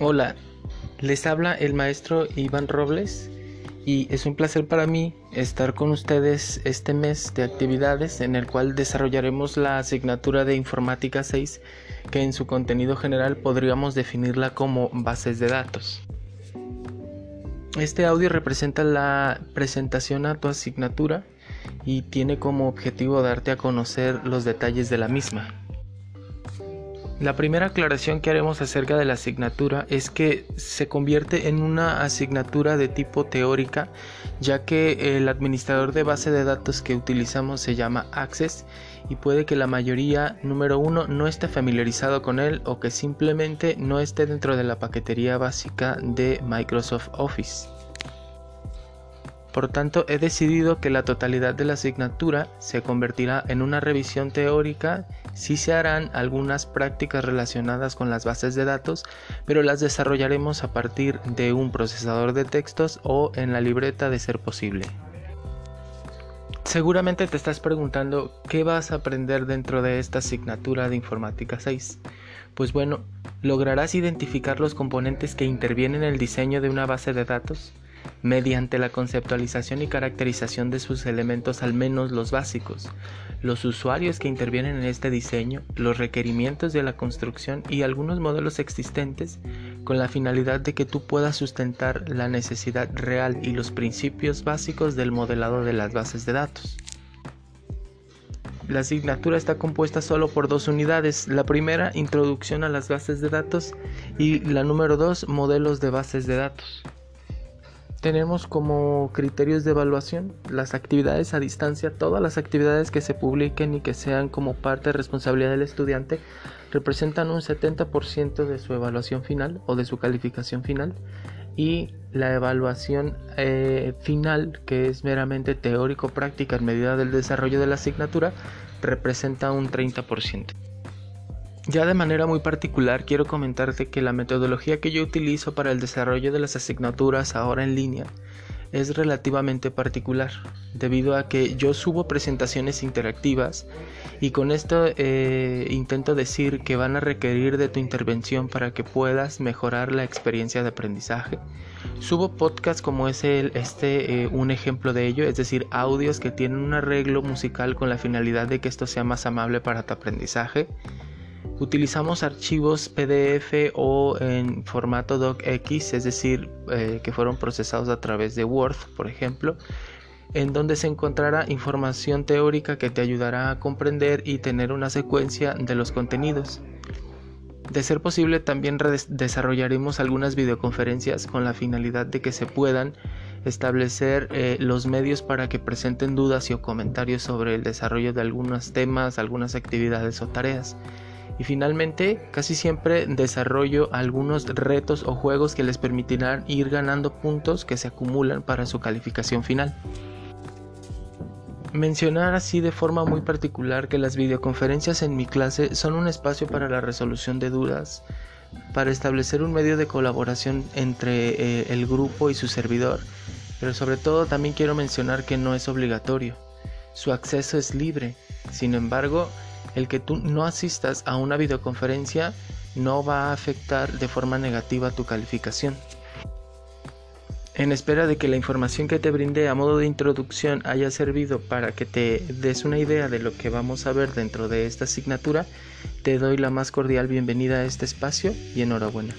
Hola, les habla el maestro Iván Robles y es un placer para mí estar con ustedes este mes de actividades en el cual desarrollaremos la asignatura de Informática 6 que en su contenido general podríamos definirla como bases de datos. Este audio representa la presentación a tu asignatura y tiene como objetivo darte a conocer los detalles de la misma. La primera aclaración que haremos acerca de la asignatura es que se convierte en una asignatura de tipo teórica, ya que el administrador de base de datos que utilizamos se llama Access y puede que la mayoría, número uno, no esté familiarizado con él o que simplemente no esté dentro de la paquetería básica de Microsoft Office. Por tanto, he decidido que la totalidad de la asignatura se convertirá en una revisión teórica, sí se harán algunas prácticas relacionadas con las bases de datos, pero las desarrollaremos a partir de un procesador de textos o en la libreta de ser posible. Seguramente te estás preguntando qué vas a aprender dentro de esta asignatura de informática 6. Pues bueno, lograrás identificar los componentes que intervienen en el diseño de una base de datos, mediante la conceptualización y caracterización de sus elementos al menos los básicos, los usuarios que intervienen en este diseño, los requerimientos de la construcción y algunos modelos existentes con la finalidad de que tú puedas sustentar la necesidad real y los principios básicos del modelado de las bases de datos. La asignatura está compuesta solo por dos unidades. La primera, introducción a las bases de datos y la número dos, modelos de bases de datos. Tenemos como criterios de evaluación las actividades a distancia, todas las actividades que se publiquen y que sean como parte de responsabilidad del estudiante representan un 70% de su evaluación final o de su calificación final y la evaluación eh, final, que es meramente teórico-práctica en medida del desarrollo de la asignatura, representa un 30%. Ya de manera muy particular quiero comentarte que la metodología que yo utilizo para el desarrollo de las asignaturas ahora en línea es relativamente particular, debido a que yo subo presentaciones interactivas y con esto eh, intento decir que van a requerir de tu intervención para que puedas mejorar la experiencia de aprendizaje. Subo podcasts como es este eh, un ejemplo de ello, es decir, audios que tienen un arreglo musical con la finalidad de que esto sea más amable para tu aprendizaje. Utilizamos archivos PDF o en formato docx, es decir, eh, que fueron procesados a través de Word, por ejemplo, en donde se encontrará información teórica que te ayudará a comprender y tener una secuencia de los contenidos. De ser posible, también desarrollaremos algunas videoconferencias con la finalidad de que se puedan establecer eh, los medios para que presenten dudas y o comentarios sobre el desarrollo de algunos temas, algunas actividades o tareas. Y finalmente, casi siempre desarrollo algunos retos o juegos que les permitirán ir ganando puntos que se acumulan para su calificación final. Mencionar así de forma muy particular que las videoconferencias en mi clase son un espacio para la resolución de dudas, para establecer un medio de colaboración entre eh, el grupo y su servidor, pero sobre todo también quiero mencionar que no es obligatorio. Su acceso es libre, sin embargo, el que tú no asistas a una videoconferencia no va a afectar de forma negativa tu calificación. En espera de que la información que te brindé a modo de introducción haya servido para que te des una idea de lo que vamos a ver dentro de esta asignatura, te doy la más cordial bienvenida a este espacio y enhorabuena.